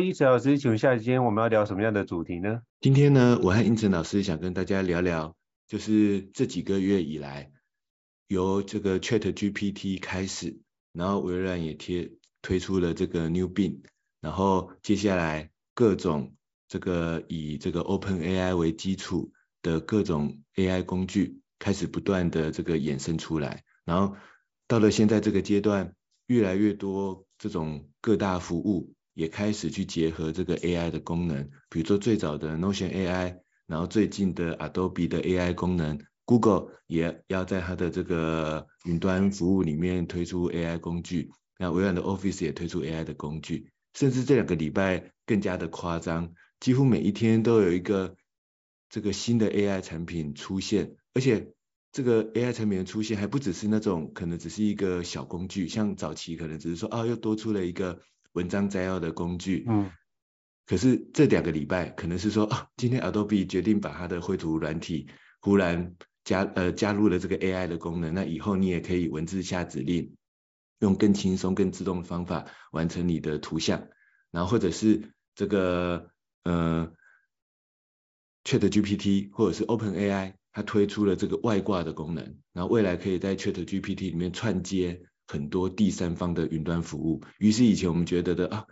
英成老师，请问下今天我们要聊什么样的主题呢？今天呢，我和英成老师想跟大家聊聊，就是这几个月以来，由这个 ChatGPT 开始，然后微软也贴推出了这个 New Bing，然后接下来各种这个以这个 OpenAI 为基础的各种 AI 工具开始不断的这个衍生出来，然后到了现在这个阶段，越来越多这种各大服务。也开始去结合这个 AI 的功能，比如说最早的 Notion AI，然后最近的 Adobe 的 AI 功能，Google 也要在它的这个云端服务里面推出 AI 工具，那微软的 Office 也推出 AI 的工具，甚至这两个礼拜更加的夸张，几乎每一天都有一个这个新的 AI 产品出现，而且这个 AI 产品的出现还不只是那种可能只是一个小工具，像早期可能只是说啊又多出了一个。文章摘要的工具，嗯，可是这两个礼拜可能是说啊，今天 Adobe 决定把它的绘图软体忽然加呃加入了这个 AI 的功能，那以后你也可以文字下指令，用更轻松、更自动的方法完成你的图像，然后或者是这个呃 ChatGPT 或者是 OpenAI，它推出了这个外挂的功能，然后未来可以在 ChatGPT 里面串接。很多第三方的云端服务，于是以前我们觉得的啊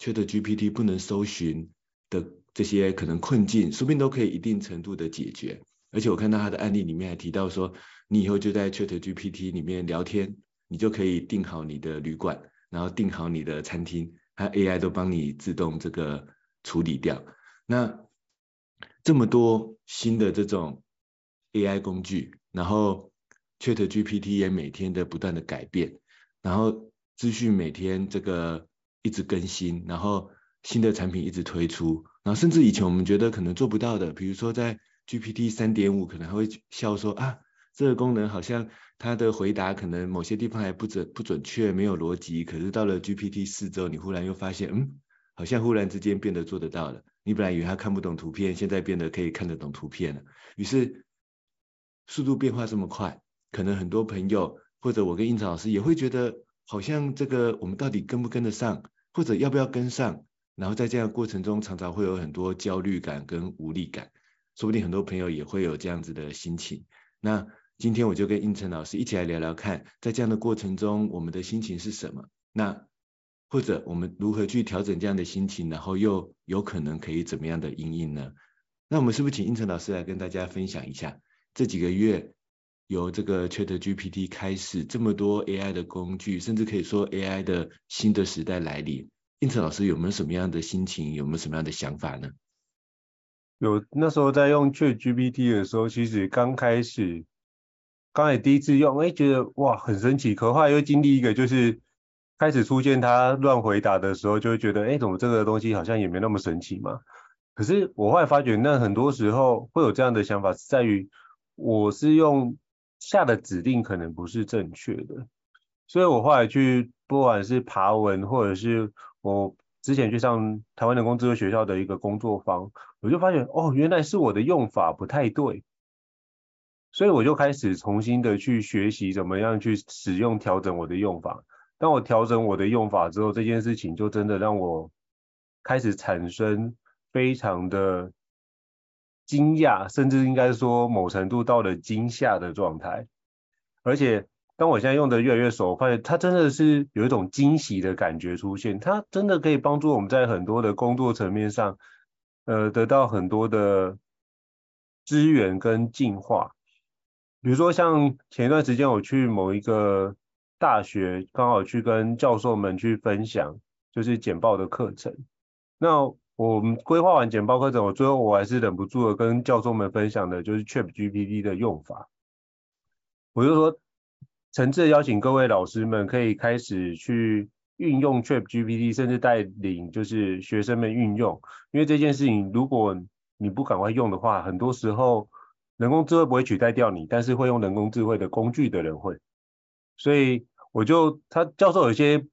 ，ChatGPT 不能搜寻的这些可能困境，说不定都可以一定程度的解决。而且我看到他的案例里面还提到说，你以后就在 ChatGPT 里面聊天，你就可以订好你的旅馆，然后订好你的餐厅，它 AI 都帮你自动这个处理掉。那这么多新的这种 AI 工具，然后。ChatGPT 也每天的不断的改变，然后资讯每天这个一直更新，然后新的产品一直推出，然后甚至以前我们觉得可能做不到的，比如说在 GPT 三点五可能还会笑说啊，这个功能好像它的回答可能某些地方还不准不准确，没有逻辑，可是到了 GPT 四之后，你忽然又发现，嗯，好像忽然之间变得做得到了。你本来以为它看不懂图片，现在变得可以看得懂图片了。于是速度变化这么快。可能很多朋友或者我跟应成老师也会觉得，好像这个我们到底跟不跟得上，或者要不要跟上？然后在这样的过程中，常常会有很多焦虑感跟无力感，说不定很多朋友也会有这样子的心情。那今天我就跟应成老师一起来聊聊看，在这样的过程中，我们的心情是什么？那或者我们如何去调整这样的心情，然后又有可能可以怎么样的因应呢？那我们是不是请应成老师来跟大家分享一下这几个月？由这个 ChatGPT 开始，这么多 AI 的工具，甚至可以说 AI 的新的时代来临。应成老师有没有什么样的心情，有没有什么样的想法呢？有，那时候在用 ChatGPT 的时候，其实刚开始，刚才第一次用，哎，觉得哇很神奇。可后来又经历一个，就是开始出现它乱回答的时候，就会觉得，哎，怎么这个东西好像也没那么神奇嘛？可是我后来发觉，那很多时候会有这样的想法，是在于。我是用下的指令可能不是正确的，所以我后来去不管是爬文，或者是我之前去上台湾人工智慧学校的一个工作坊，我就发现哦，原来是我的用法不太对，所以我就开始重新的去学习怎么样去使用调整我的用法。当我调整我的用法之后，这件事情就真的让我开始产生非常的。惊讶，甚至应该说某程度到了惊吓的状态。而且，当我现在用的越来越熟，我发现它真的是有一种惊喜的感觉出现。它真的可以帮助我们在很多的工作层面上，呃，得到很多的资源跟进化。比如说，像前一段时间我去某一个大学，刚好去跟教授们去分享，就是简报的课程。那我们规划完简报课程，我最后我还是忍不住的跟教授们分享的，就是 ChatGPT 的用法。我就说，诚挚邀请各位老师们可以开始去运用 ChatGPT，甚至带领就是学生们运用。因为这件事情，如果你不赶快用的话，很多时候人工智慧不会取代掉你，但是会用人工智慧的工具的人会。所以我就他教授有些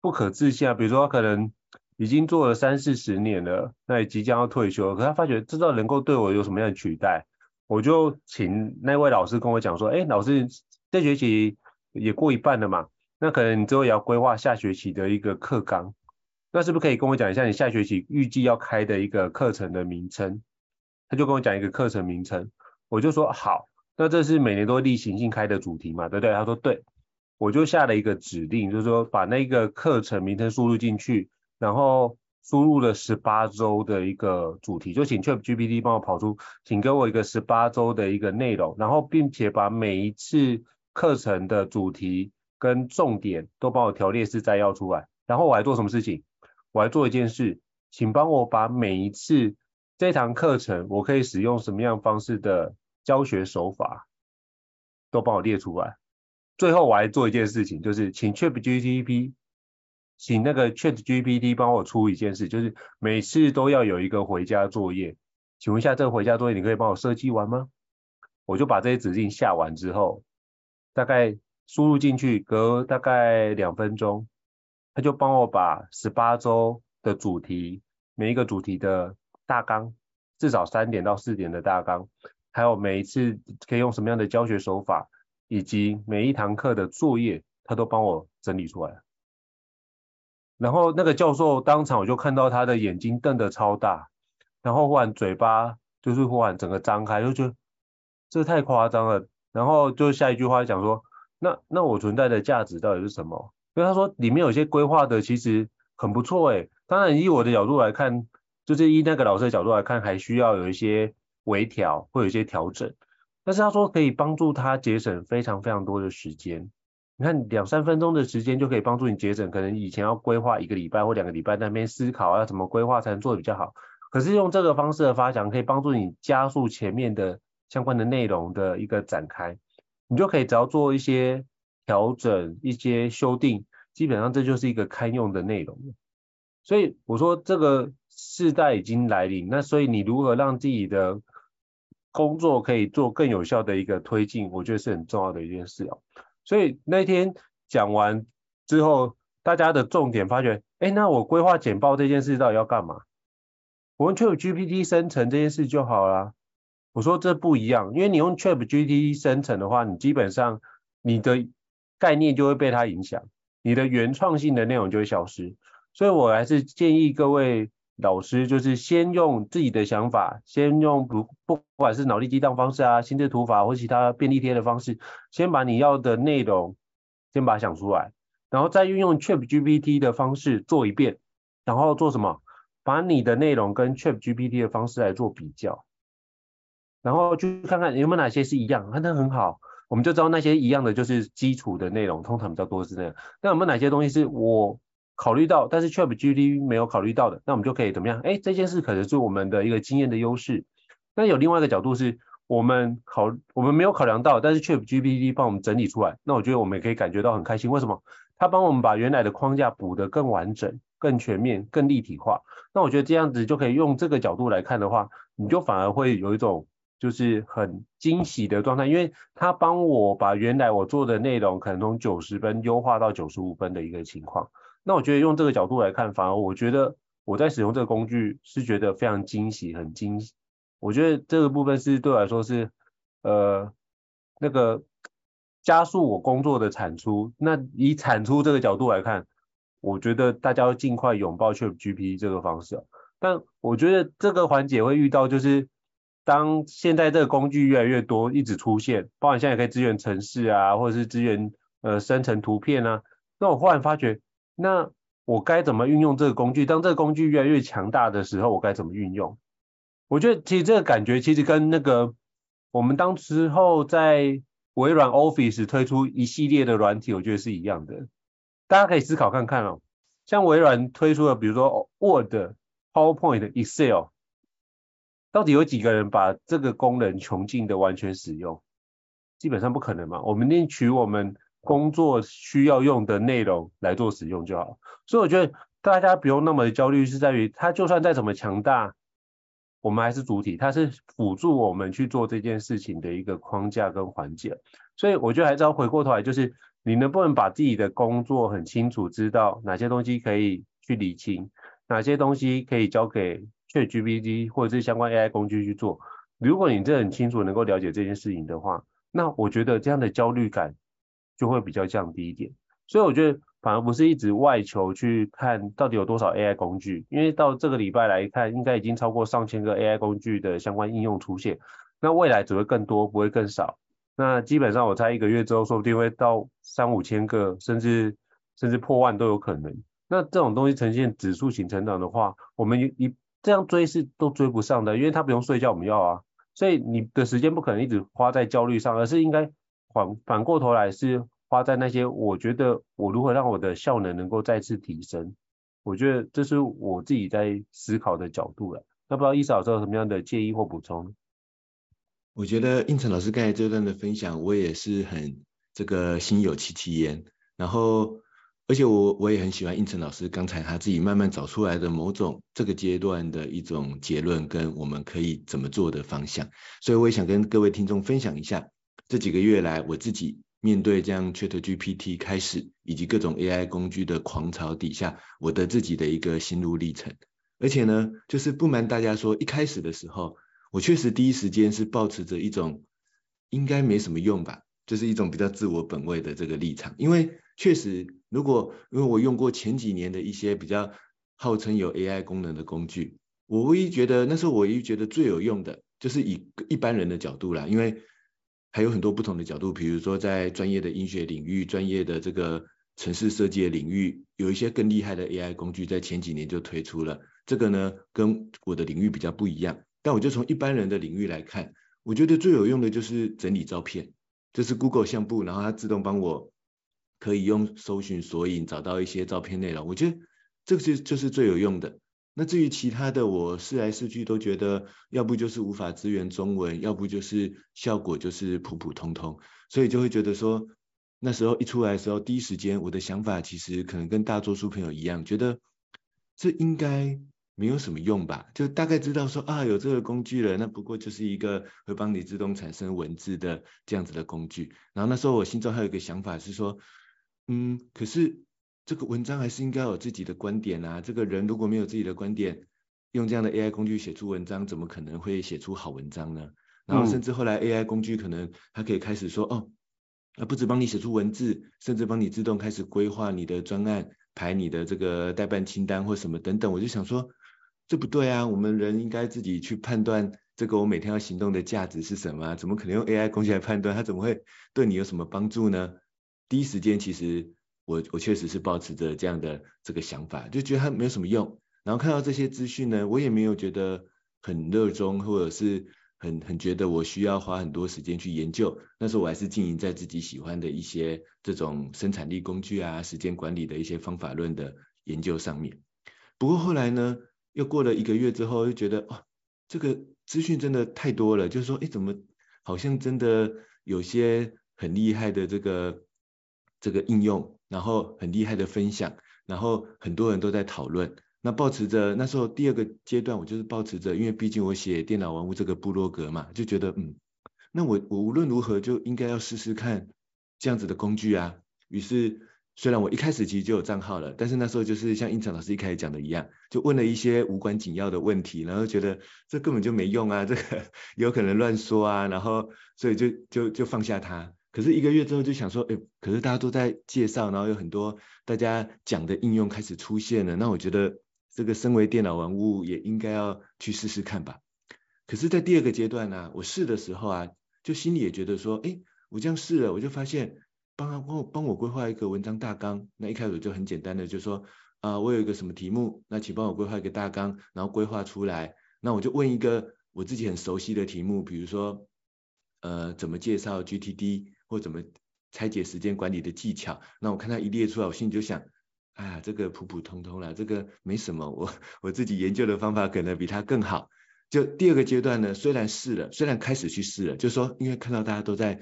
不可置信啊，比如说他可能。已经做了三四十年了，那也即将要退休了，可他发觉知道能够对我有什么样的取代，我就请那位老师跟我讲说，哎，老师这学期也过一半了嘛，那可能你之后也要规划下学期的一个课纲，那是不是可以跟我讲一下你下学期预计要开的一个课程的名称？他就跟我讲一个课程名称，我就说好，那这是每年都例行性开的主题嘛，对不对？他说对，我就下了一个指令，就是说把那个课程名称输入进去。然后输入了十八周的一个主题，就请 ChatGPT 帮我跑出，请给我一个十八周的一个内容，然后并且把每一次课程的主题跟重点都帮我条列式摘要出来。然后我还做什么事情？我还做一件事，请帮我把每一次这堂课程我可以使用什么样方式的教学手法都帮我列出来。最后我还做一件事情，就是请 ChatGPT。请那个 ChatGPT 帮我出一件事，就是每次都要有一个回家作业。请问一下，这个回家作业你可以帮我设计完吗？我就把这些指令下完之后，大概输入进去，隔大概两分钟，他就帮我把十八周的主题，每一个主题的大纲，至少三点到四点的大纲，还有每一次可以用什么样的教学手法，以及每一堂课的作业，他都帮我整理出来了。然后那个教授当场我就看到他的眼睛瞪得超大，然后忽然嘴巴就是忽然整个张开，就觉得这太夸张了。然后就下一句话讲说，那那我存在的价值到底是什么？因为他说里面有些规划的其实很不错诶，当然以我的角度来看，就是以那个老师的角度来看，还需要有一些微调或有一些调整。但是他说可以帮助他节省非常非常多的时间。你看两三分钟的时间就可以帮助你节省，可能以前要规划一个礼拜或两个礼拜在那边思考要怎么规划才能做得比较好。可是用这个方式的发想，可以帮助你加速前面的相关的内容的一个展开，你就可以只要做一些调整、一些修订，基本上这就是一个堪用的内容。所以我说这个时代已经来临，那所以你如何让自己的工作可以做更有效的一个推进，我觉得是很重要的一件事哦。所以那天讲完之后，大家的重点发觉，哎，那我规划简报这件事到底要干嘛？我用 ChatGPT 生成这件事就好啦。我说这不一样，因为你用 ChatGPT 生成的话，你基本上你的概念就会被它影响，你的原创性的内容就会消失。所以我还是建议各位。老师就是先用自己的想法，先用不不管是脑力激荡方式啊、心智图法或其他便利贴的方式，先把你要的内容先把它想出来，然后再运用 ChatGPT 的方式做一遍，然后做什么？把你的内容跟 ChatGPT 的方式来做比较，然后去看看有没有哪些是一样，那很好，我们就知道那些一样的就是基础的内容，通常比较多是这样。那有没有哪些东西是我考虑到，但是 ChatGPT 没有考虑到的，那我们就可以怎么样？哎，这件事可能是我们的一个经验的优势。那有另外一个角度是，我们考我们没有考量到，但是 ChatGPT 帮我们整理出来，那我觉得我们也可以感觉到很开心。为什么？它帮我们把原来的框架补得更完整、更全面、更立体化。那我觉得这样子就可以用这个角度来看的话，你就反而会有一种就是很惊喜的状态，因为它帮我把原来我做的内容可能从九十分优化到九十五分的一个情况。那我觉得用这个角度来看，反而我觉得我在使用这个工具是觉得非常惊喜，很惊喜。我觉得这个部分是对我来说是呃那个加速我工作的产出。那以产出这个角度来看，我觉得大家要尽快拥抱 Chip G P 这个方式。但我觉得这个环节会遇到就是。当现在这个工具越来越多，一直出现，包括现在可以支援城市啊，或者是支援呃生成图片啊，那我忽然发觉，那我该怎么运用这个工具？当这个工具越来越强大的时候，我该怎么运用？我觉得其实这个感觉其实跟那个我们当时候在微软 Office 推出一系列的软体，我觉得是一样的。大家可以思考看看哦，像微软推出的，比如说 Word、PowerPoint、Excel。到底有几个人把这个功能穷尽的完全使用？基本上不可能嘛。我们念取我们工作需要用的内容来做使用就好。所以我觉得大家不用那么焦虑，是在于它就算再怎么强大，我们还是主体，它是辅助我们去做这件事情的一个框架跟环节。所以我觉得还是要回过头来，就是你能不能把自己的工作很清楚，知道哪些东西可以去理清，哪些东西可以交给。ChatGPT 或者是相关 AI 工具去做，如果你这很清楚能够了解这件事情的话，那我觉得这样的焦虑感就会比较降低一点。所以我觉得反而不是一直外求去看到底有多少 AI 工具，因为到这个礼拜来看，应该已经超过上千个 AI 工具的相关应用出现，那未来只会更多，不会更少。那基本上我猜一个月之后，说不定会到三五千个，甚至甚至破万都有可能。那这种东西呈现指数型成长的话，我们一这样追是都追不上的，因为他不用睡觉，我们要啊，所以你的时间不可能一直花在焦虑上，而是应该反反过头来是花在那些我觉得我如何让我的效能能够再次提升，我觉得这是我自己在思考的角度了。那不知道伊嫂有什么样的建议或补充？我觉得应成老师刚才这段的分享，我也是很这个心有戚戚焉，然后。而且我我也很喜欢应成老师刚才他自己慢慢找出来的某种这个阶段的一种结论跟我们可以怎么做的方向，所以我也想跟各位听众分享一下这几个月来我自己面对这样 ChatGPT 开始以及各种 AI 工具的狂潮底下我的自己的一个心路历程。而且呢，就是不瞒大家说，一开始的时候我确实第一时间是抱持着一种应该没什么用吧，就是一种比较自我本位的这个立场，因为。确实，如果因为我用过前几年的一些比较号称有 AI 功能的工具，我唯一觉得那时候我唯一觉得最有用的，就是以一般人的角度啦，因为还有很多不同的角度，比如说在专业的医学领域、专业的这个城市设计的领域，有一些更厉害的 AI 工具在前几年就推出了。这个呢，跟我的领域比较不一样，但我就从一般人的领域来看，我觉得最有用的就是整理照片，这是 Google 相簿，然后它自动帮我。可以用搜寻索引找到一些照片内容，我觉得这个就就是最有用的。那至于其他的，我试来试去都觉得，要不就是无法支援中文，要不就是效果就是普普通通，所以就会觉得说，那时候一出来的时候，第一时间我的想法其实可能跟大多数朋友一样，觉得这应该没有什么用吧，就大概知道说啊有这个工具了，那不过就是一个会帮你自动产生文字的这样子的工具。然后那时候我心中还有一个想法是说。嗯，可是这个文章还是应该有自己的观点啊。这个人如果没有自己的观点，用这样的 AI 工具写出文章，怎么可能会写出好文章呢？然后甚至后来 AI 工具可能它可以开始说，哦，啊不止帮你写出文字，甚至帮你自动开始规划你的专案，排你的这个待办清单或什么等等。我就想说，这不对啊，我们人应该自己去判断这个我每天要行动的价值是什么？怎么可能用 AI 工具来判断？它怎么会对你有什么帮助呢？第一时间，其实我我确实是抱持着这样的这个想法，就觉得它没有什么用。然后看到这些资讯呢，我也没有觉得很热衷，或者是很很觉得我需要花很多时间去研究。那时候我还是经营在自己喜欢的一些这种生产力工具啊、时间管理的一些方法论的研究上面。不过后来呢，又过了一个月之后，又觉得哇，这个资讯真的太多了，就是说，哎，怎么好像真的有些很厉害的这个。这个应用，然后很厉害的分享，然后很多人都在讨论，那抱持着那时候第二个阶段，我就是抱持着，因为毕竟我写电脑玩物这个部落格嘛，就觉得嗯，那我我无论如何就应该要试试看这样子的工具啊。于是。虽然我一开始其实就有账号了，但是那时候就是像胤丞老师一开始讲的一样，就问了一些无关紧要的问题，然后觉得这根本就没用啊，这个 有可能乱说啊，然后所以就就就放下它。可是一个月之后就想说，哎，可是大家都在介绍，然后有很多大家讲的应用开始出现了，那我觉得这个身为电脑玩物也应该要去试试看吧。可是，在第二个阶段呢、我试的时候啊，就心里也觉得说，哎，我这样试了，我就发现。帮他帮我帮我规划一个文章大纲，那一开始就很简单的就说啊、我有一个什么题目，那请帮我规划一个大纲，然后规划出来，那我就问一个我自己很熟悉的题目，比如说呃怎么介绍 GTD 或怎么拆解时间管理的技巧，那我看他一列出来，我心里就想，哎呀这个普普通通啦，这个没什么，我我自己研究的方法可能比他更好。就第二个阶段呢，虽然试了，虽然开始去试了，就说因为看到大家都在。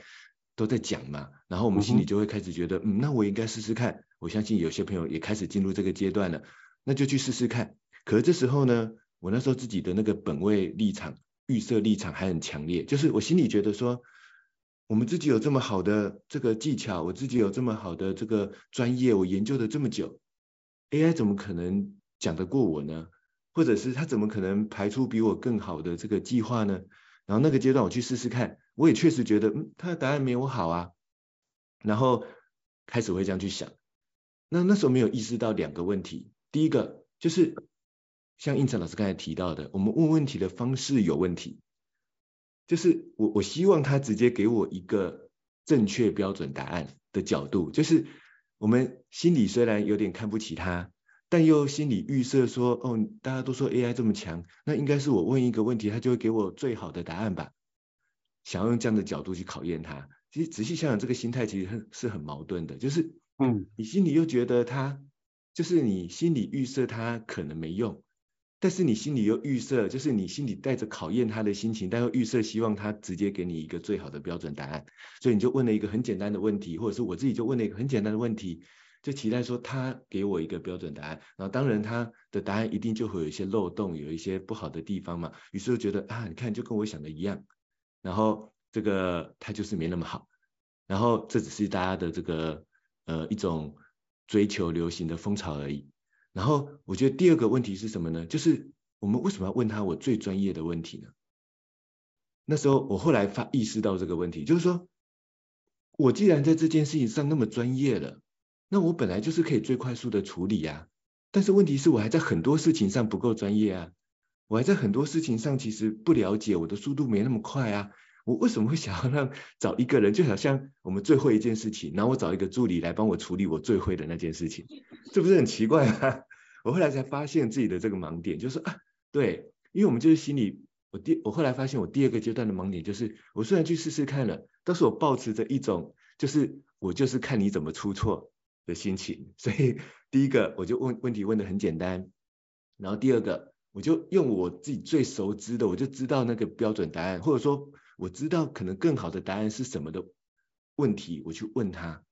都在讲嘛，然后我们心里就会开始觉得，嗯，嗯，那我应该试试看。我相信有些朋友也开始进入这个阶段了，那就去试试看。可是这时候呢，我那时候自己的那个本位立场、预设立场还很强烈，就是我心里觉得说，我们自己有这么好的这个技巧，我自己有这么好的这个专业，我研究了这么久，AI 怎么可能讲得过我呢？或者是他怎么可能排出比我更好的这个计划呢？然后那个阶段我去试试看。我也确实觉得，嗯，他的答案没我好啊，然后开始会这样去想。那那时候没有意识到两个问题，第一个就是像应成老师刚才提到的，我们问问题的方式有问题，就是我我希望他直接给我一个正确标准答案的角度，就是我们心里虽然有点看不起他，但又心里预设说，哦，大家都说 AI 这么强，那应该是我问一个问题，他就会给我最好的答案吧。想要用这样的角度去考验他，其实仔细想想，这个心态其实很是很矛盾的，就是，嗯，你心里又觉得他，就是你心里预设他可能没用，但是你心里又预设，就是你心里带着考验他的心情，但又预设希望他直接给你一个最好的标准答案，所以你就问了一个很简单的问题，或者是我自己就问了一个很简单的问题，就期待说他给我一个标准答案，然后当然他的答案一定就会有一些漏洞，有一些不好的地方嘛，于是就觉得啊，你看就跟我想的一样。然后这个他就是没那么好，然后这只是大家的这个呃一种追求流行的风潮而已。然后我觉得第二个问题是什么呢？就是我们为什么要问他我最专业的问题呢？那时候我后来发意识到这个问题，就是说我既然在这件事情上那么专业了，那我本来就是可以最快速的处理啊。但是问题是我还在很多事情上不够专业啊。我还在很多事情上其实不了解，我的速度没那么快啊。我为什么会想要让找一个人，就好像我们最会一件事情，然后我找一个助理来帮我处理我最会的那件事情，这不是很奇怪吗？我后来才发现自己的这个盲点，就是啊，对，因为我们就是心里，我第我后来发现我第二个阶段的盲点就是，我虽然去试试看了，但是我抱持着一种就是我就是看你怎么出错的心情，所以第一个我就问问题问得很简单，然后第二个。我就用我自己最熟知的，我就知道那个标准答案，或者说我知道可能更好的答案是什么的问题，我去问他，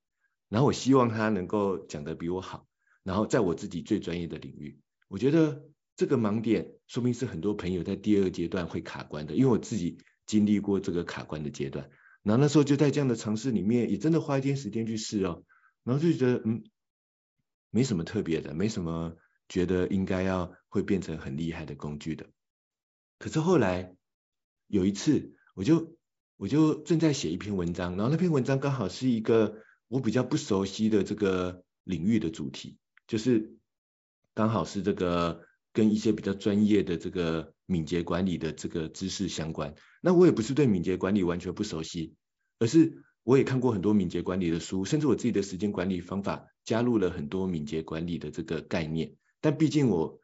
然后我希望他能够讲得比我好，然后在我自己最专业的领域，我觉得这个盲点说明是很多朋友在第二阶段会卡关的，因为我自己经历过这个卡关的阶段，然后那时候就在这样的尝试里面，也真的花一点时间去试哦，然后就觉得嗯，没什么特别的，没什么。觉得应该要会变成很厉害的工具的，可是后来有一次，我就我就正在写一篇文章，然后那篇文章刚好是一个我比较不熟悉的这个领域的主题，就是刚好是这个跟一些比较专业的这个敏捷管理的这个知识相关。那我也不是对敏捷管理完全不熟悉，而是我也看过很多敏捷管理的书，甚至我自己的时间管理方法加入了很多敏捷管理的这个概念。但毕竟我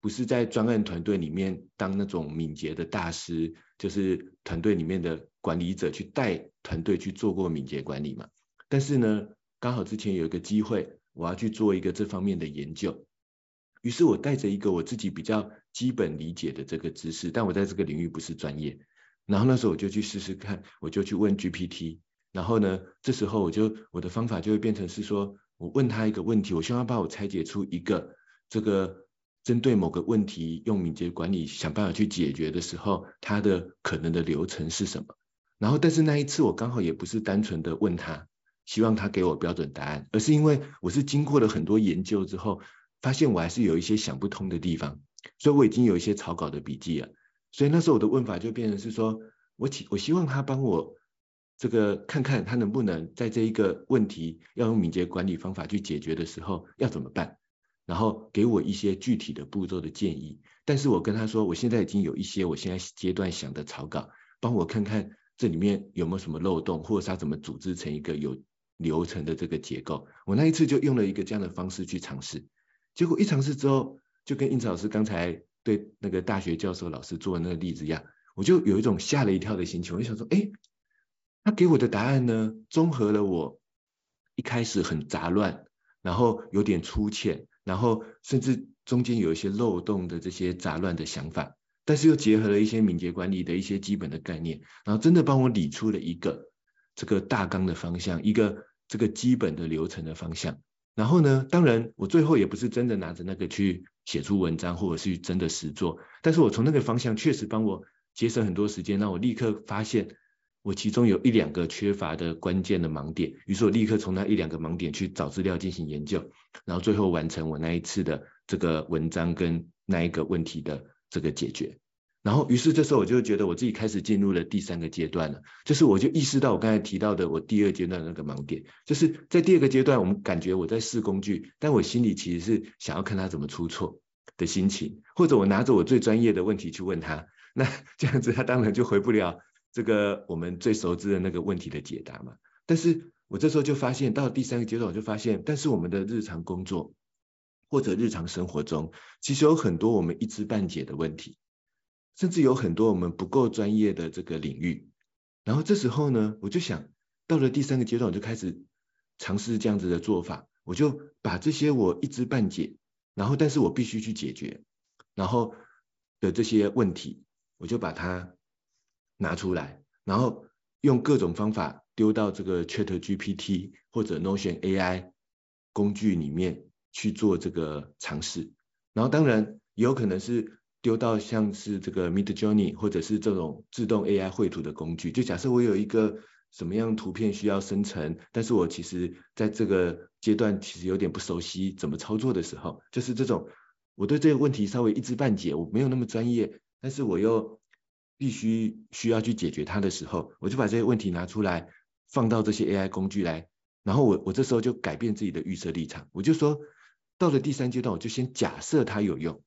不是在专案团队里面当那种敏捷的大师，就是团队里面的管理者去带团队去做过敏捷管理嘛。但是呢，刚好之前有一个机会，我要去做一个这方面的研究，于是我带着一个我自己比较基本理解的这个知识，但我在这个领域不是专业。然后那时候我就去试试看，我就去问 GPT。然后呢，这时候我就我的方法就会变成是说，我问他一个问题，我希望他帮我拆解出一个。这个针对某个问题用敏捷管理想办法去解决的时候，它的可能的流程是什么？然后，但是那一次我刚好也不是单纯的问他，希望他给我标准答案，而是因为我是经过了很多研究之后，发现我还是有一些想不通的地方，所以我已经有一些草稿的笔记了。所以那时候我的问法就变成是说，我希我希望他帮我这个看看他能不能在这一个问题要用敏捷管理方法去解决的时候要怎么办，然后给我一些具体的步骤的建议。但是我跟他说，我现在已经有一些我现在阶段想的草稿，帮我看看这里面有没有什么漏洞，或者是他怎么组织成一个有流程的这个结构。我那一次就用了一个这样的方式去尝试，结果一尝试之后，就跟英子老师刚才。对那个大学教授老师做的那个例子一样，我就有一种吓了一跳的心情。我就想说，哎，他给我的答案呢，综合了我一开始很杂乱，然后有点粗浅，然后甚至中间有一些漏洞的这些杂乱的想法，但是又结合了一些敏捷管理的一些基本的概念，然后真的帮我理出了一个这个大纲的方向，一个这个基本的流程的方向。然后呢，当然我最后也不是真的拿着那个去。写出文章，或者是真的实做，但是我从那个方向确实帮我节省很多时间，让我立刻发现我其中有一两个缺乏的关键的盲点，于是我立刻从那一两个盲点去找资料进行研究，然后最后完成我那一次的这个文章跟那一个问题的这个解决。然后，于是这时候我就觉得我自己开始进入了第三个阶段了，就是我就意识到我刚才提到的我第二阶段的那个盲点，就是在第二个阶段，我们感觉我在试工具，但我心里其实是想要看他怎么出错的心情，或者我拿着我最专业的问题去问他，那 这样子他当然就回不了这个我们最熟知的那个问题的解答嘛。但是我这时候就发现，到了第三个阶段，我就发现，但是我们的日常工作或者日常生活中，其实有很多我们一知半解的问题。甚至有很多我们不够专业的这个领域，然后这时候呢，我就想到了第三个阶段，我就开始尝试这样子的做法，我就把这些我一知半解，然后但是我必须去解决，然后的这些问题，我就把它拿出来，然后用各种方法丢到这个 ChatGPT 或者 Notion AI 工具里面去做这个尝试，然后当然也有可能是。丢到像是这个 Midjourney 或者是这种自动 AI 绘图的工具，就假设我有一个什么样图片需要生成，但是我其实在这个阶段其实有点不熟悉怎么操作的时候，就是这种我对这个问题稍微一知半解，我没有那么专业，但是我又必须需要去解决它的时候，我就把这些问题拿出来放到这些 AI 工具来，然后我我这时候就改变自己的预设立场，我就说到了第三阶段，我就先假设它有用。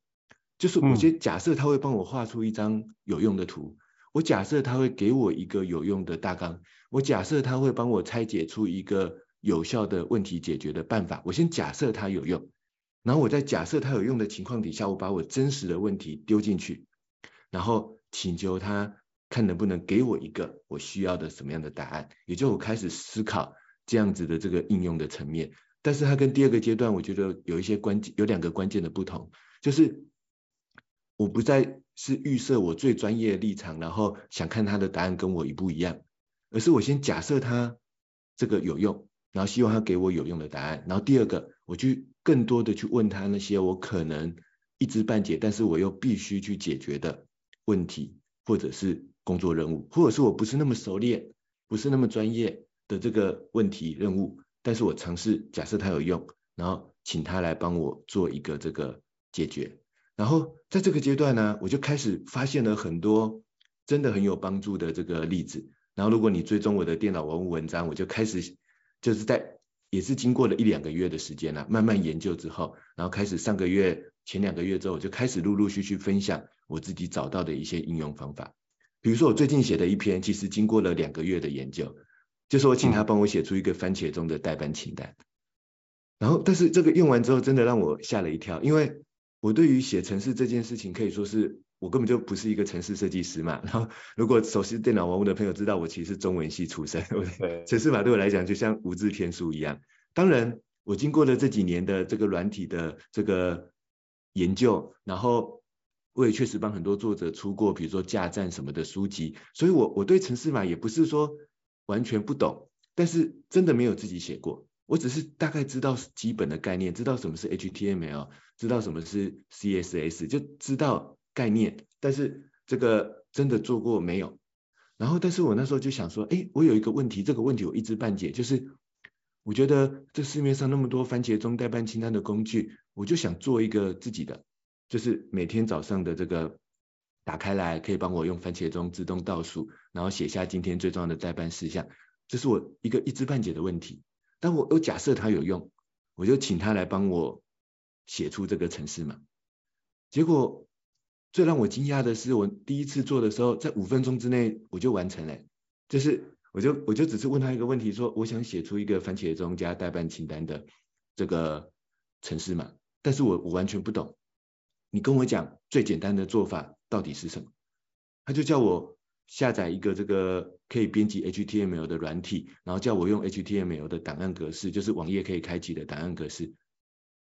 就是我先假设它会帮我画出一张有用的图，我假设它会给我一个有用的大纲，我假设它会帮我拆解出一个有效的问题解决的办法。我先假设它有用，然后我在假设它有用的情况底下，我把我真实的问题丢进去，然后请求他看能不能给我一个我需要的什么样的答案。也就我开始思考这样子的这个应用的层面。但是它跟第二个阶段，我觉得有一些关键，有两个关键的不同，就是。我不再是预设我最专业的立场，然后想看他的答案跟我一不一样，而是我先假设他这个有用，然后希望他给我有用的答案。然后第二个，我去更多的去问他那些我可能一知半解，但是我又必须去解决的问题，或者是工作任务，或者是我不是那么熟练、不是那么专业的这个问题任务，但是我尝试假设它有用，然后请他来帮我做一个这个解决。然后在这个阶段呢，我就开始发现了很多真的很有帮助的这个例子。然后如果你追踪我的电脑文物文章，我就开始就是在也是经过了一两个月的时间了，慢慢研究之后，然后开始上个月前两个月之后，我就开始陆陆续续分享我自己找到的一些应用方法。比如说我最近写的一篇，其实经过了两个月的研究，就是我请他帮我写出一个番茄钟的代办清单。然后但是这个用完之后，真的让我吓了一跳，因为我对于写程式这件事情，可以说是我根本就不是一个程式设计师嘛。然后，如果熟悉电脑文物的朋友知道，我其实是中文系出身，程式码对我来讲就像无字天书一样。当然，我经过了这几年的这个软体的这个研究，然后我也确实帮很多作者出过，比如说架站什么的书籍，所以我我对程式码也不是说完全不懂，但是真的没有自己写过。我只是大概知道基本的概念，知道什么是 HTML，知道什么是 CSS，就知道概念，但是这个真的做过没有？然后，但是我那时候就想说，哎，我有一个问题，这个问题我一知半解，就是我觉得这市面上那么多番茄钟代办清单的工具，我就想做一个自己的，就是每天早上的这个打开来，可以帮我用番茄钟自动倒数，然后写下今天最重要的代办事项，这是我一个一知半解的问题。但我我假设它有用，我就请他来帮我写出这个程式嘛。结果最让我惊讶的是，我第一次做的时候，在五分钟之内我就完成了。就是我就我就只是问他一个问题，说我想写出一个番茄钟加代办清单的这个程式嘛，但是我我完全不懂。你跟我讲最简单的做法到底是什么？他就叫我。下载一个这个可以编辑 HTML 的软体，然后叫我用 HTML 的档案格式，就是网页可以开启的档案格式，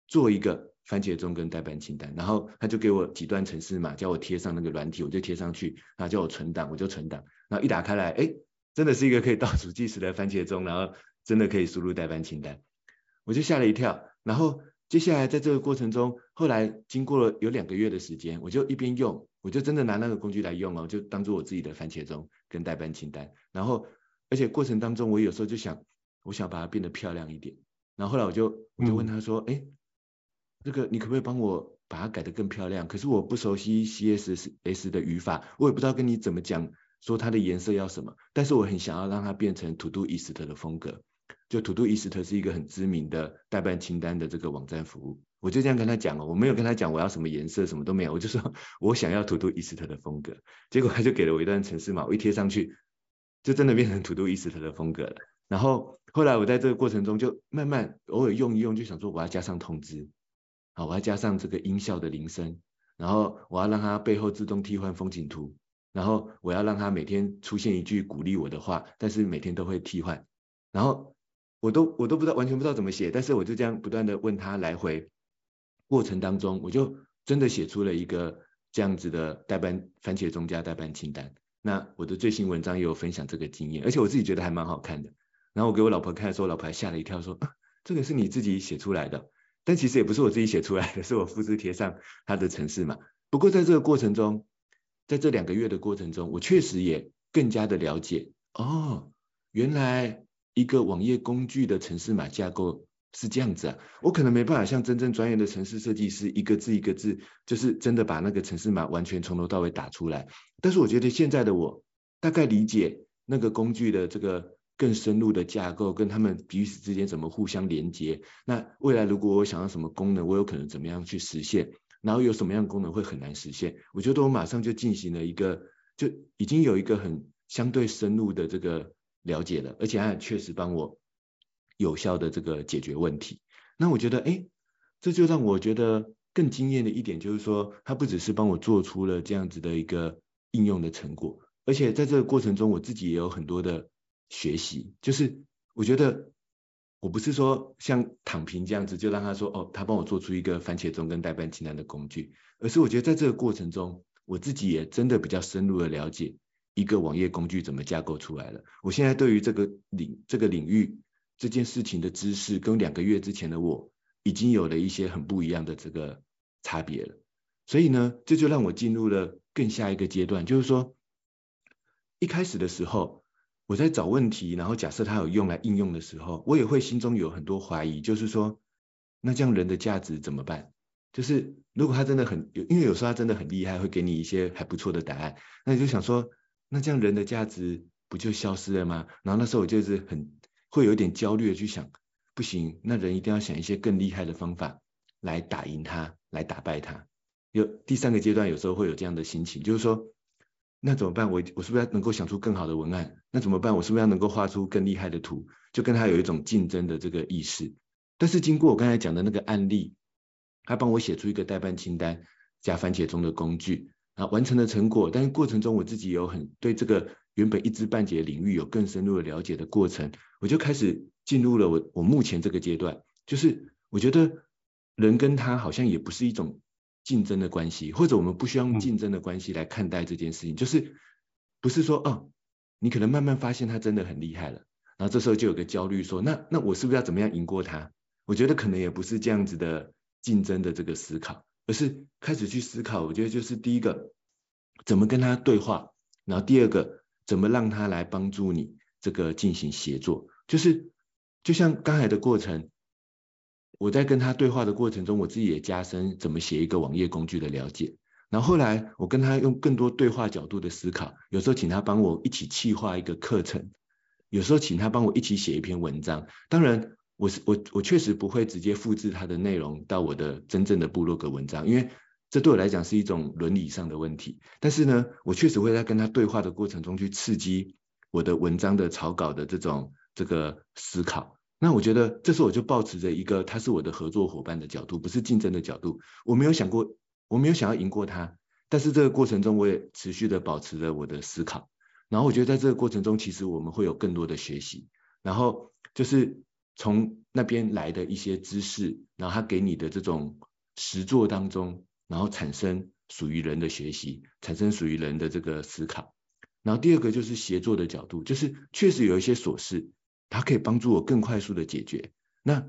做一个番茄钟跟代办清单。然后他就给我几段程式码，叫我贴上那个软体，我就贴上去。然后叫我存档，我就存档。然后一打开来，哎，真的是一个可以倒数计时的番茄钟，然后真的可以输入代办清单，我就吓了一跳。然后接下来在这个过程中，后来经过了有两个月的时间，我就一边用。我就真的拿那个工具来用哦，就当做我自己的番茄钟跟代班清单。然后，而且过程当中，我有时候就想，我想把它变得漂亮一点。然后后来我就我就问他说，哎、嗯，这个你可不可以帮我把它改得更漂亮？可是我不熟悉 CSS 的语法，我也不知道跟你怎么讲，说它的颜色要什么。但是我很想要让它变成 Todoist 的风格。就 Todoist 是一个很知名的代办清单的这个网站服务。我就这样跟他讲了，我没有跟他讲我要什么颜色，什么都没有，我就说我想要 Todoist 的风格，结果他就给了我一段程式码，我一贴上去，就真的变成 Todoist 的风格了。然后后来我在这个过程中就慢慢偶尔用一用，就想说我要加上通知，好，我要加上这个音效的铃声，然后我要让它背后自动替换风景图，然后我要让它每天出现一句鼓励我的话，但是每天都会替换，然后我都我都不知道完全不知道怎么写，但是我就这样不断的问他来回。过程当中，我就真的写出了一个这样子的代办番茄钟加代办清单。那我的最新文章也有分享这个经验，而且我自己觉得还蛮好看的。然后我给我老婆看的时候，老婆还吓了一跳，说：“啊，这个是你自己写出来的？”但其实也不是我自己写出来的，是我复制贴上它的程式嘛。不过在这个过程中，在这两个月的过程中，我确实也更加的了解，哦，原来一个网页工具的城市码架构。是这样子啊，我可能没办法像真正专业的城市设计师，一个字一个字，就是真的把那个城市码完全从头到尾打出来。但是我觉得现在的我大概理解那个工具的这个更深入的架构，跟他们彼此之间怎么互相连接。那未来如果我想要什么功能，我有可能怎么样去实现？然后有什么样的功能会很难实现？我觉得我马上就进行了一个，就已经有一个很相对深入的这个了解了，而且它确实帮我。有效的这个解决问题，那我觉得，哎，这就让我觉得更惊艳的一点就是说，他不只是帮我做出了这样子的一个应用的成果，而且在这个过程中，我自己也有很多的学习。就是我觉得，我不是说像躺平这样子，就让他说，哦，他帮我做出一个番茄钟跟代办清单的工具，而是我觉得在这个过程中，我自己也真的比较深入的了解一个网页工具怎么架构出来了。我现在对于这个领这个领域。这件事情的知识跟两个月之前的我已经有了一些很不一样的这个差别了，所以呢，这就让我进入了更下一个阶段，就是说，一开始的时候我在找问题，然后假设它有用来应用的时候，我也会心中有很多怀疑，就是说，那这样人的价值怎么办？就是如果他真的很有，因为有时候他真的很厉害，会给你一些还不错的答案，那你就想说，那这样人的价值不就消失了吗？然后那时候我就是很。会有点焦虑的去想，不行，那人一定要想一些更厉害的方法来打赢他，来打败他。有第三个阶段，有时候会有这样的心情，就是说，那怎么办？我我是不是要能够想出更好的文案？那怎么办？我是不是要能够画出更厉害的图？就跟他有一种竞争的这个意识。但是经过我刚才讲的那个案例，他帮我写出一个代办清单加番茄钟的工具，啊，完成的成果。但是过程中我自己有很对这个。原本一知半解的领域有更深入的了解的过程，我就开始进入了我我目前这个阶段，就是我觉得人跟他好像也不是一种竞争的关系，或者我们不需要用竞争的关系来看待这件事情，就是不是说哦，你可能慢慢发现他真的很厉害了，然然后这时候就有个焦虑说，那那我是不是要怎么样赢过他？我觉得可能也不是这样子的竞争的这个思考，而是开始去思考，我觉得就是第一个怎么跟他对话，然后第二个怎么让他来帮助你这个进行协作，就是就像刚才的过程。我在跟他对话的过程中，我自己也加深怎么写一个网页工具的了解。然后后来我跟他用更多对话角度的思考，有时候请他帮我一起企划一个课程，有时候请他帮我一起写一篇文章。当然，我是我我确实不会直接复制他的内容到我的真正的部落格文章，因为这对我来讲是一种伦理上的问题。但是呢，我确实会在跟他对话的过程中去刺激我的文章的草稿的这种这个思考。那我觉得，这时候我就抱持着一个他是我的合作伙伴的角度，不是竞争的角度。我没有想过，我没有想要赢过他，但是这个过程中，我也持续的保持着我的思考。然后我觉得，在这个过程中，其实我们会有更多的学习。然后就是从那边来的一些知识，然后他给你的这种实作当中，然后产生属于人的学习，产生属于人的这个思考。然后第二个就是协作的角度，就是确实有一些琐事。它可以帮助我更快速的解决，那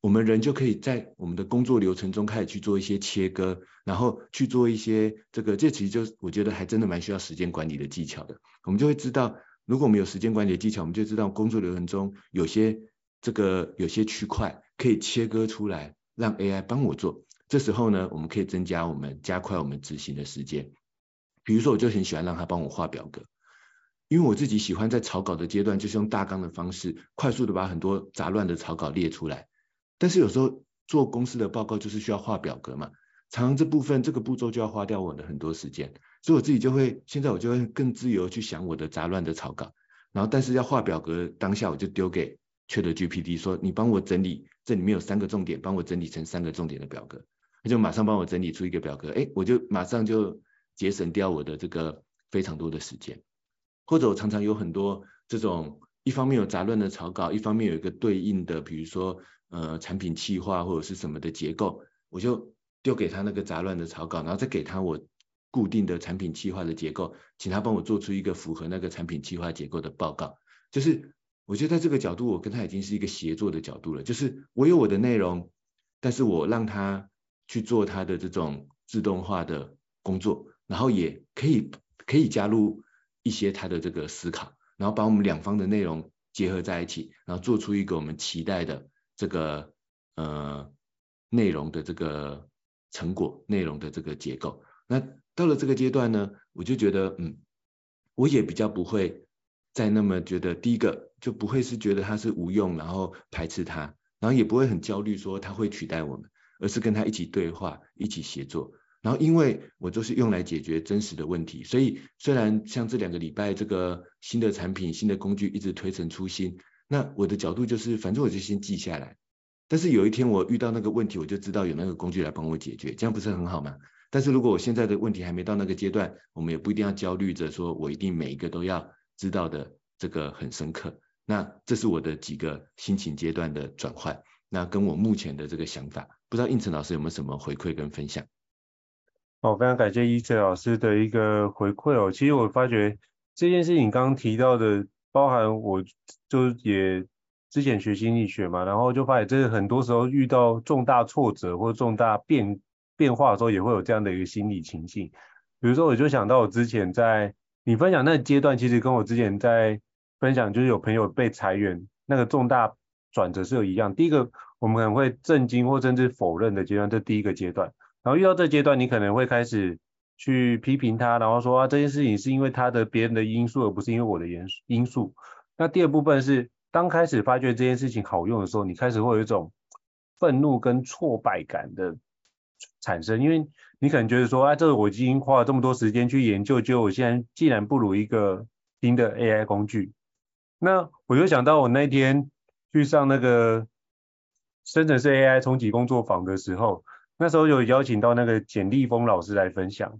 我们人就可以在我们的工作流程中开始去做一些切割，然后去做一些这个，这其实就我觉得还真的蛮需要时间管理的技巧的。我们就会知道，如果我们有时间管理的技巧，我们就知道工作流程中有些这个有些区块可以切割出来，让 AI 帮我做。这时候呢，我们可以增加我们加快我们执行的时间。比如说，我就很喜欢让他帮我画表格。因为我自己喜欢在草稿的阶段，就是用大纲的方式，快速的把很多杂乱的草稿列出来。但是有时候做公司的报告就是需要画表格嘛，常常这部分这个步骤就要花掉我的很多时间，所以我自己就会现在我就会更自由去想我的杂乱的草稿。然后但是要画表格当下我就丢给 ChatGPT 说，你帮我整理，这里面有三个重点，帮我整理成三个重点的表格，他就马上帮我整理出一个表格，哎，我就马上就节省掉我的这个非常多的时间。或者我常常有很多这种，一方面有杂乱的草稿，一方面有一个对应的，比如说呃产品企划或者是什么的结构，我就丢给他那个杂乱的草稿，然后再给他我固定的产品企划的结构，请他帮我做出一个符合那个产品企划结构的报告。就是我觉得在这个角度，我跟他已经是一个协作的角度了，就是我有我的内容，但是我让他去做他的这种自动化的工作，然后也可以可以加入。一些他的这个思考，然后把我们两方的内容结合在一起，然后做出一个我们期待的这个呃内容的这个成果，内容的这个结构。那到了这个阶段呢，我就觉得嗯，我也比较不会再那么觉得，第一个就不会是觉得它是无用，然后排斥它，然后也不会很焦虑说它会取代我们，而是跟他一起对话，一起协作。然后，因为我都是用来解决真实的问题，所以虽然像这两个礼拜这个新的产品、新的工具一直推陈出新，那我的角度就是，反正我就先记下来。但是有一天我遇到那个问题，我就知道有那个工具来帮我解决，这样不是很好吗？但是如果我现在的问题还没到那个阶段，我们也不一定要焦虑着说我一定每一个都要知道的这个很深刻。那这是我的几个心情阶段的转换，那跟我目前的这个想法，不知道应成老师有没有什么回馈跟分享？哦，非常感谢一哲老师的一个回馈哦。其实我发觉这件事情刚刚提到的，包含我就也之前学心理学嘛，然后就发现这个很多时候遇到重大挫折或重大变变化的时候，也会有这样的一个心理情境。比如说，我就想到我之前在你分享那阶段，其实跟我之前在分享就是有朋友被裁员那个重大转折是有一样。第一个，我们可能会震惊或甚至否认的阶段，这第一个阶段。然后遇到这阶段，你可能会开始去批评他，然后说啊，这件事情是因为他的别人的因素，而不是因为我的因因素。那第二部分是，当开始发觉这件事情好用的时候，你开始会有一种愤怒跟挫败感的产生，因为你可能觉得说啊，这个我已经花了这么多时间去研究，结果我现在竟然不如一个新的 AI 工具。那我就想到我那天去上那个深圳市 AI 冲击工作坊的时候。那时候有邀请到那个简立峰老师来分享。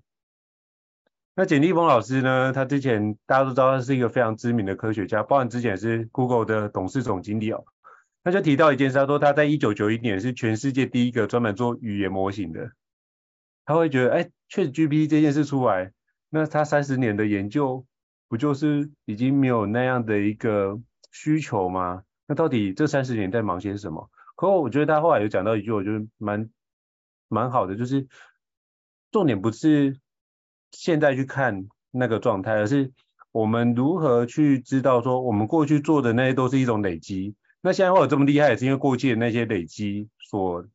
那简立峰老师呢，他之前大家都知道他是一个非常知名的科学家，包含之前是 Google 的董事总经理哦。他就提到一件事，他说他在一九九一年是全世界第一个专门做语言模型的。他会觉得，哎确实 GPT 这件事出来，那他三十年的研究不就是已经没有那样的一个需求吗？那到底这三十年在忙些什么？可我觉得他后来有讲到一句，我觉得蛮蛮好的，就是重点不是现在去看那个状态，而是我们如何去知道说我们过去做的那些都是一种累积。那现在会有这么厉害，也是因为过去的那些累积所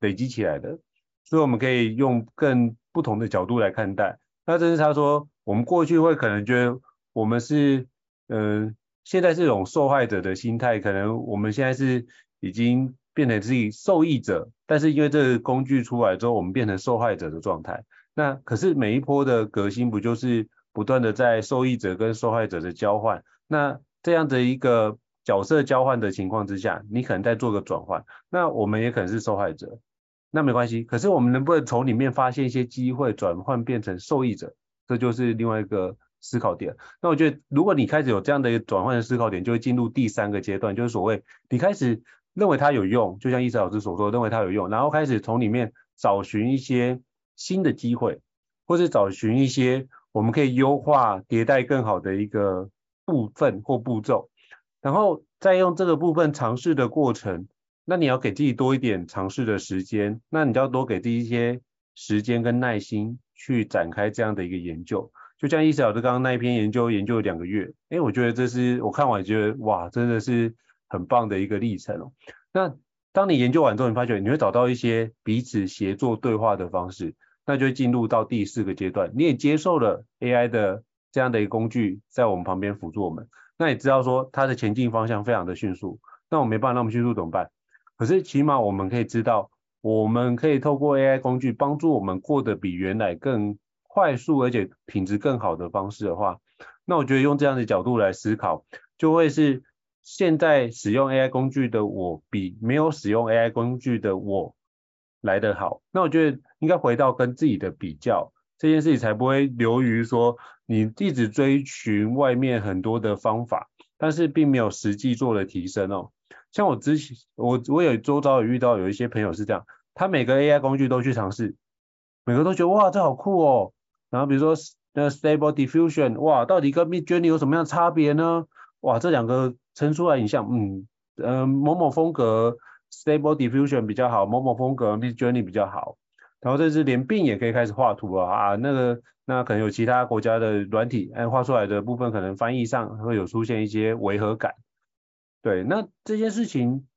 累积起来的，所以我们可以用更不同的角度来看待。那这是他说，我们过去会可能觉得我们是，嗯、现在是一种受害者的心态，可能我们现在是。已经变成自己受益者，但是因为这个工具出来之后，我们变成受害者的状态。那可是每一波的革新，不就是不断的在受益者跟受害者的交换？那这样的一个角色交换的情况之下，你可能在做个转换，那我们也可能是受害者，那没关系。可是我们能不能从里面发现一些机会，转换变成受益者？这就是另外一个思考点。那我觉得，如果你开始有这样的一个转换的思考点，就会进入第三个阶段，就是所谓你开始。认为它有用，就像易哲老师所说，认为它有用，然后开始从里面找寻一些新的机会，或是找寻一些我们可以优化、迭代更好的一个部分或步骤，然后再用这个部分尝试的过程，那你要给自己多一点尝试的时间，那你就要多给自己一些时间跟耐心去展开这样的一个研究。就像易哲老师刚刚那一篇研究，研究了两个月，哎，我觉得这是我看完觉得哇，真的是。很棒的一个历程哦。那当你研究完之后，你发觉你会找到一些彼此协作对话的方式，那就会进入到第四个阶段。你也接受了 AI 的这样的一个工具在我们旁边辅助我们，那也知道说它的前进方向非常的迅速。那我没办法那么迅速怎么办？可是起码我们可以知道，我们可以透过 AI 工具帮助我们过得比原来更快速而且品质更好的方式的话，那我觉得用这样的角度来思考，就会是。现在使用 AI 工具的我，比没有使用 AI 工具的我来得好。那我觉得应该回到跟自己的比较，这件事情才不会流于说你一直追寻外面很多的方法，但是并没有实际做了提升哦。像我之前，我我有周遭有遇到有一些朋友是这样，他每个 AI 工具都去尝试，每个都觉得哇，这好酷哦。然后比如说那 Stable Diffusion，哇，到底跟 Midjourney 有什么样的差别呢？哇，这两个。成出来影像，嗯，呃，某某风格 Stable Diffusion 比较好，某某风格 Midjourney 比较好，然后这是连病也可以开始画图了啊，那个那可能有其他国家的软体，哎，画出来的部分可能翻译上会有出现一些违和感，对，那这件事情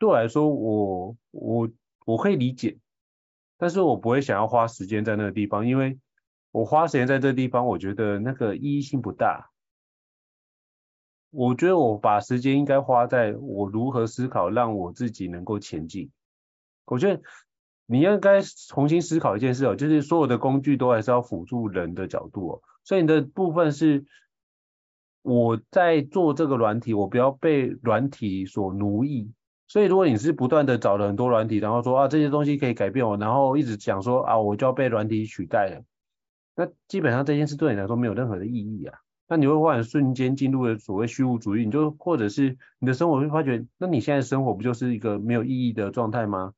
对我来说，我我我可以理解，但是我不会想要花时间在那个地方，因为我花时间在这个地方，我觉得那个意义性不大。我觉得我把时间应该花在我如何思考，让我自己能够前进。我觉得你应该重新思考一件事哦，就是所有的工具都还是要辅助人的角度哦。所以你的部分是我在做这个软体，我不要被软体所奴役。所以如果你是不断的找了很多软体，然后说啊这些东西可以改变我，然后一直讲说啊我就要被软体取代了，那基本上这件事对你来说没有任何的意义啊。那你会忽然瞬间进入了所谓虚无主义，你就或者是你的生活会发觉，那你现在生活不就是一个没有意义的状态吗？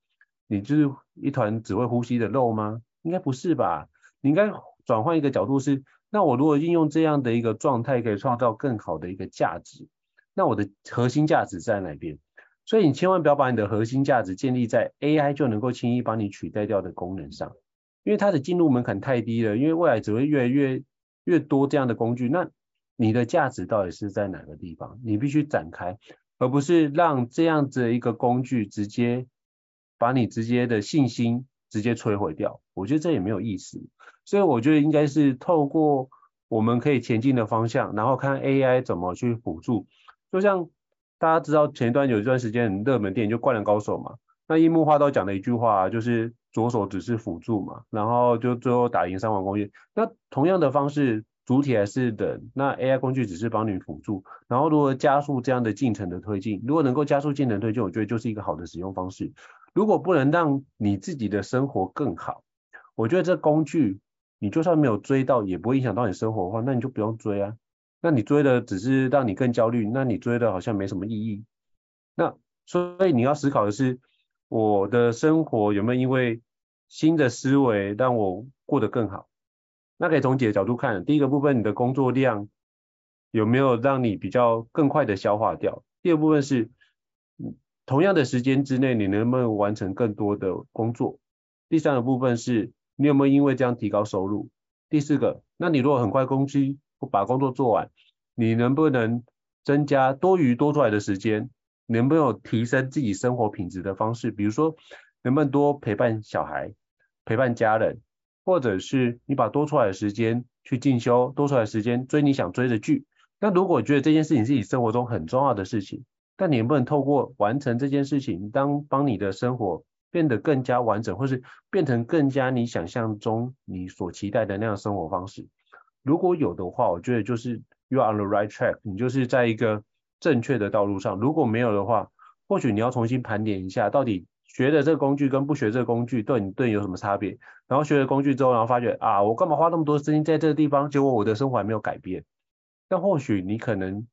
你就是一团只会呼吸的肉吗？应该不是吧？你应该转换一个角度是，那我如果运用这样的一个状态，可以创造更好的一个价值，那我的核心价值在哪边？所以你千万不要把你的核心价值建立在 AI 就能够轻易帮你取代掉的功能上，因为它的进入门槛太低了，因为未来只会越来越越多这样的工具，那。你的价值到底是在哪个地方？你必须展开，而不是让这样子一个工具直接把你直接的信心直接摧毁掉。我觉得这也没有意思。所以我觉得应该是透过我们可以前进的方向，然后看 AI 怎么去辅助。就像大家知道前一段有一段时间很热门电影就《灌篮高手》嘛，那樱木花道讲的一句话就是左手只是辅助嘛，然后就最后打赢三王工业。那同样的方式。主体还是人，那 AI 工具只是帮你辅助，然后如何加速这样的进程的推进？如果能够加速进程推进，我觉得就是一个好的使用方式。如果不能让你自己的生活更好，我觉得这工具你就算没有追到，也不会影响到你生活的话，那你就不用追啊。那你追的只是让你更焦虑，那你追的好像没什么意义。那所以你要思考的是，我的生活有没有因为新的思维让我过得更好？那可以从几个角度看，第一个部分，你的工作量有没有让你比较更快的消化掉？第二部分是，同样的时间之内，你能不能完成更多的工作？第三个部分是，你有没有因为这样提高收入？第四个，那你如果很快工期把工作做完，你能不能增加多余多出来的时间？能不能有提升自己生活品质的方式？比如说，能不能多陪伴小孩、陪伴家人，或者是你把多出来的时间去进修，多出来的时间追你想追的剧？那如果觉得这件事情是你生活中很重要的事情，但你能不能透过完成这件事情，当帮你的生活变得更加完整，或是变成更加你想象中你所期待的那样生活方式？如果有的话，我觉得就是 you are on the right track，你就是在一个正确的道路上。如果没有的话，或许你要重新盘点一下，到底学的这个工具跟不学这个工具对你对你有什么差别？然后学了工具之后，然后发觉啊，我干嘛花那么多时间在这个地方，结果我的生活还没有改变。但或许你可能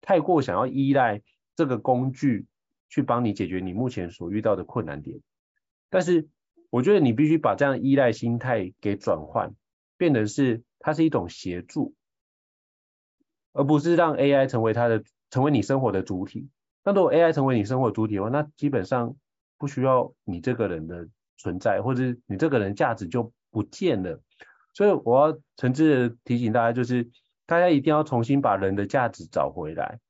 太过想要依赖这个工具去帮你解决你目前所遇到的困难点，但是我觉得你必须把这样依赖心态给转换，变得是它是一种协助，而不是让 AI 成为它的成为你生活的主体。那如果 AI 成为你生活主体的话，那基本上不需要你这个人的存在，或者你这个人价值就不见了。所以我要诚挚的提醒大家，就是。大家一定要重新把人的价值找回来。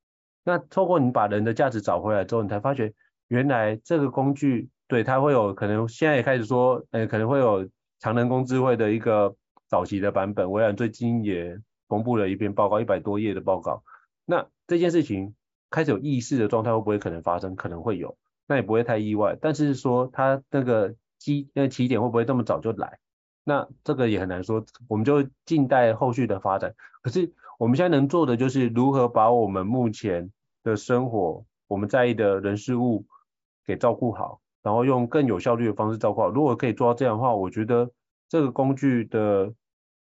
那透过你把人的价值找回来之后，你才发觉原来这个工具对它会有可能，现在也开始说，呃，可能会有长人工智慧的一个早期的版本。微软最近也公布了一篇报告，一百多页的报告。那这件事情开始有意识的状态会不会可能发生？可能会有，那也不会太意外。但是说它那个基那起点会不会这么早就来？那这个也很难说，我们就静待后续的发展。可是我们现在能做的就是如何把我们目前的生活，我们在意的人事物给照顾好，然后用更有效率的方式照顾好。如果可以做到这样的话，我觉得这个工具的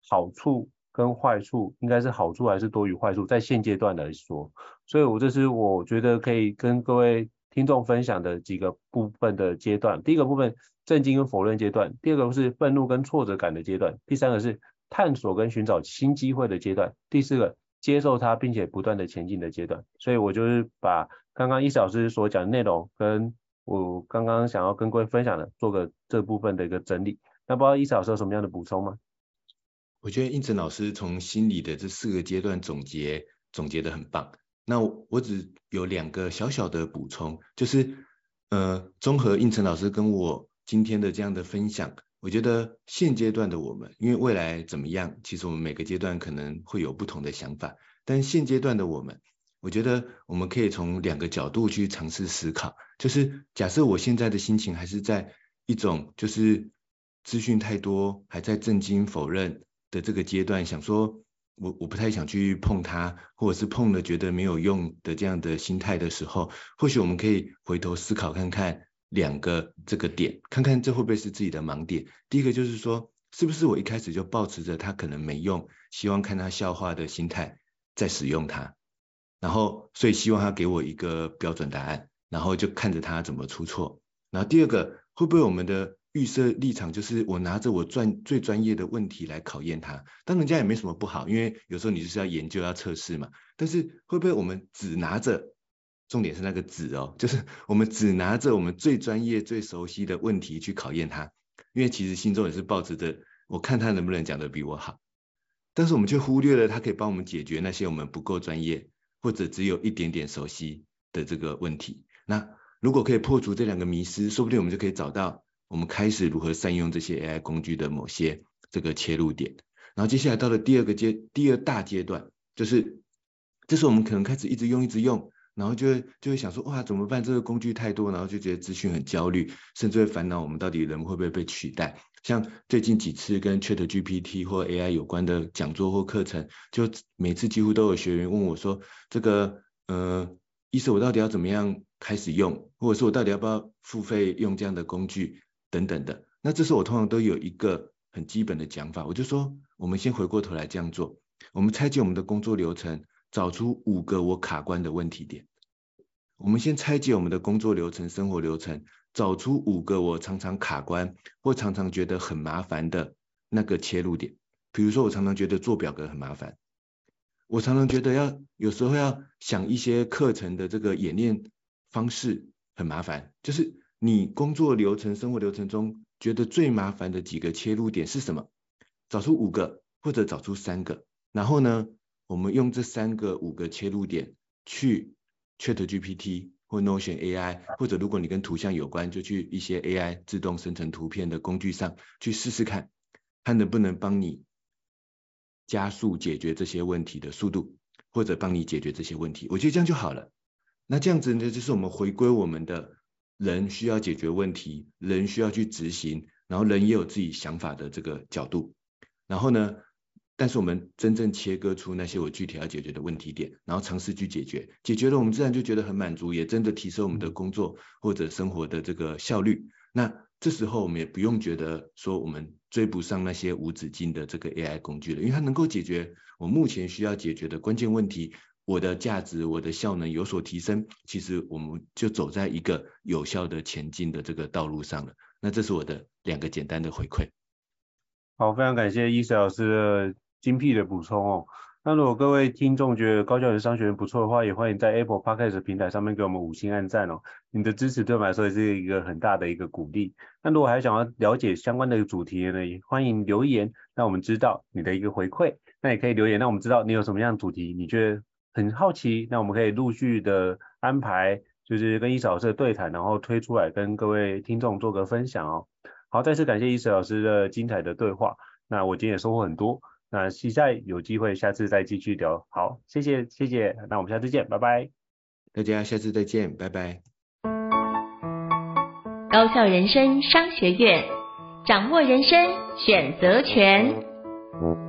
好处跟坏处，应该是好处还是多于坏处，在现阶段来说。所以我这是我觉得可以跟各位听众分享的几个部分的阶段。第一个部分。震惊跟否认阶段，第二个是愤怒跟挫折感的阶段，第三个是探索跟寻找新机会的阶段，第四个接受它并且不断的前进的阶段。所以我就是把刚刚伊斯老师所讲的内容，跟我刚刚想要跟各位分享的，做个这部分的一个整理。那不知道伊斯老师有什么样的补充吗？我觉得胤丞老师从心理的这四个阶段总结总结的很棒。那我只有两个小小的补充，就是呃，综合应成老师跟我。今天的这样的分享，我觉得现阶段的我们，因为未来怎么样，其实我们每个阶段可能会有不同的想法。但现阶段的我们，我觉得我们可以从两个角度去尝试思考。就是假设我现在的心情还是在一种就是资讯太多，还在震惊否认的这个阶段，想说我我不太想去碰它，或者是碰了觉得没有用的这样的心态的时候，或许我们可以回头思考看看。两个这个点，看看这会不会是自己的盲点。第一个就是说，是不是我一开始就抱持着他可能没用，希望看他笑话的心态在使用它，然后所以希望他给我一个标准答案，然后就看着他怎么出错。然后第二个，会不会我们的预设立场就是我拿着我专最专业的问题来考验他？当然这样也没什么不好，因为有时候你就是要研究要测试嘛。但是会不会我们只拿着？重点是那个“只”哦，就是 我们只拿着我们最专业、最熟悉的问题去考验他，因为其实心中也是抱着的，我看他能不能讲得比我好。但是我们却忽略了他可以帮我们解决那些我们不够专业或者只有一点点熟悉的这个问题。那如果可以破除这两个迷失，说不定我们就可以找到我们开始如何善用这些 AI 工具的某些这个切入点。然后接下来到了第二个阶，第二大阶段，就是这时候我们可能开始一直用，一直用。然后就会就会想说，哇，怎么办？这个工具太多，然后就觉得资讯很焦虑，甚至会烦恼我们到底人会不会被取代。像最近几次跟 ChatGPT 或 AI 有关的讲座或课程，就每次几乎都有学员问我说，这个呃，意思我到底要怎么样开始用，或者说我到底要不要付费用这样的工具等等的。那这时候我通常都有一个很基本的讲法，我就说，我们先回过头来这样做，我们拆解我们的工作流程，找出五个我卡关的问题点。我们先拆解我们的工作流程、生活流程，找出五个我常常卡关或常常觉得很麻烦的那个切入点。比如说，我常常觉得做表格很麻烦，我常常觉得要有时候要想一些课程的这个演练方式很麻烦，就是你工作流程、生活流程中觉得最麻烦的几个切入点是什么？找出五个或者找出三个，然后呢，我们用这三个、五个切入点去 ChatGPT 或 Notion AI，或者如果你跟图像有关，就去一些 AI 自动生成图片的工具上去试试看，看能不能帮你加速解决这些问题的速度，或者帮你解决这些问题。我觉得这样就好了。那这样子呢，就是我们回归我们的人需要解决问题，人需要去执行，然后人也有自己想法的这个角度。然后呢，但是我们真正切割出那些我具体要解决的问题点，然后尝试去解决，解决了我们自然就觉得很满足，也真的提升我们的工作或者生活的这个效率。那这时候我们也不用觉得说我们追不上那些无止境的这个 AI 工具了，因为它能够解决我目前需要解决的关键问题，我的价值、我的效能有所提升，其实我们就走在一个有效的前进的这个道路上了。那这是我的两个简单的回馈。好，非常感谢伊瑟老师的精辟的补充哦。那如果各位听众觉得高教人商学院不错的话，也欢迎在 Apple Podcast 平台上面给我们五星按赞哦。你的支持对我们来说也是一个很大的一个鼓励。那如果还想要了解相关的主题呢，也欢迎留言，让我们知道你的一个回馈。那也可以留言，让我们知道你有什么样的主题，你觉得很好奇，那我们可以陆续的安排，就是跟伊瑟老师的对谈，然后推出来跟各位听众做个分享哦。好，再次感谢伊瑟老师的精彩的对话。那我今天也收获很多。那期待有机会下次再继续聊。好，谢谢谢谢。那我们下次见，拜拜。大家下次再见，拜拜。高校人生商学院，掌握人生选择权。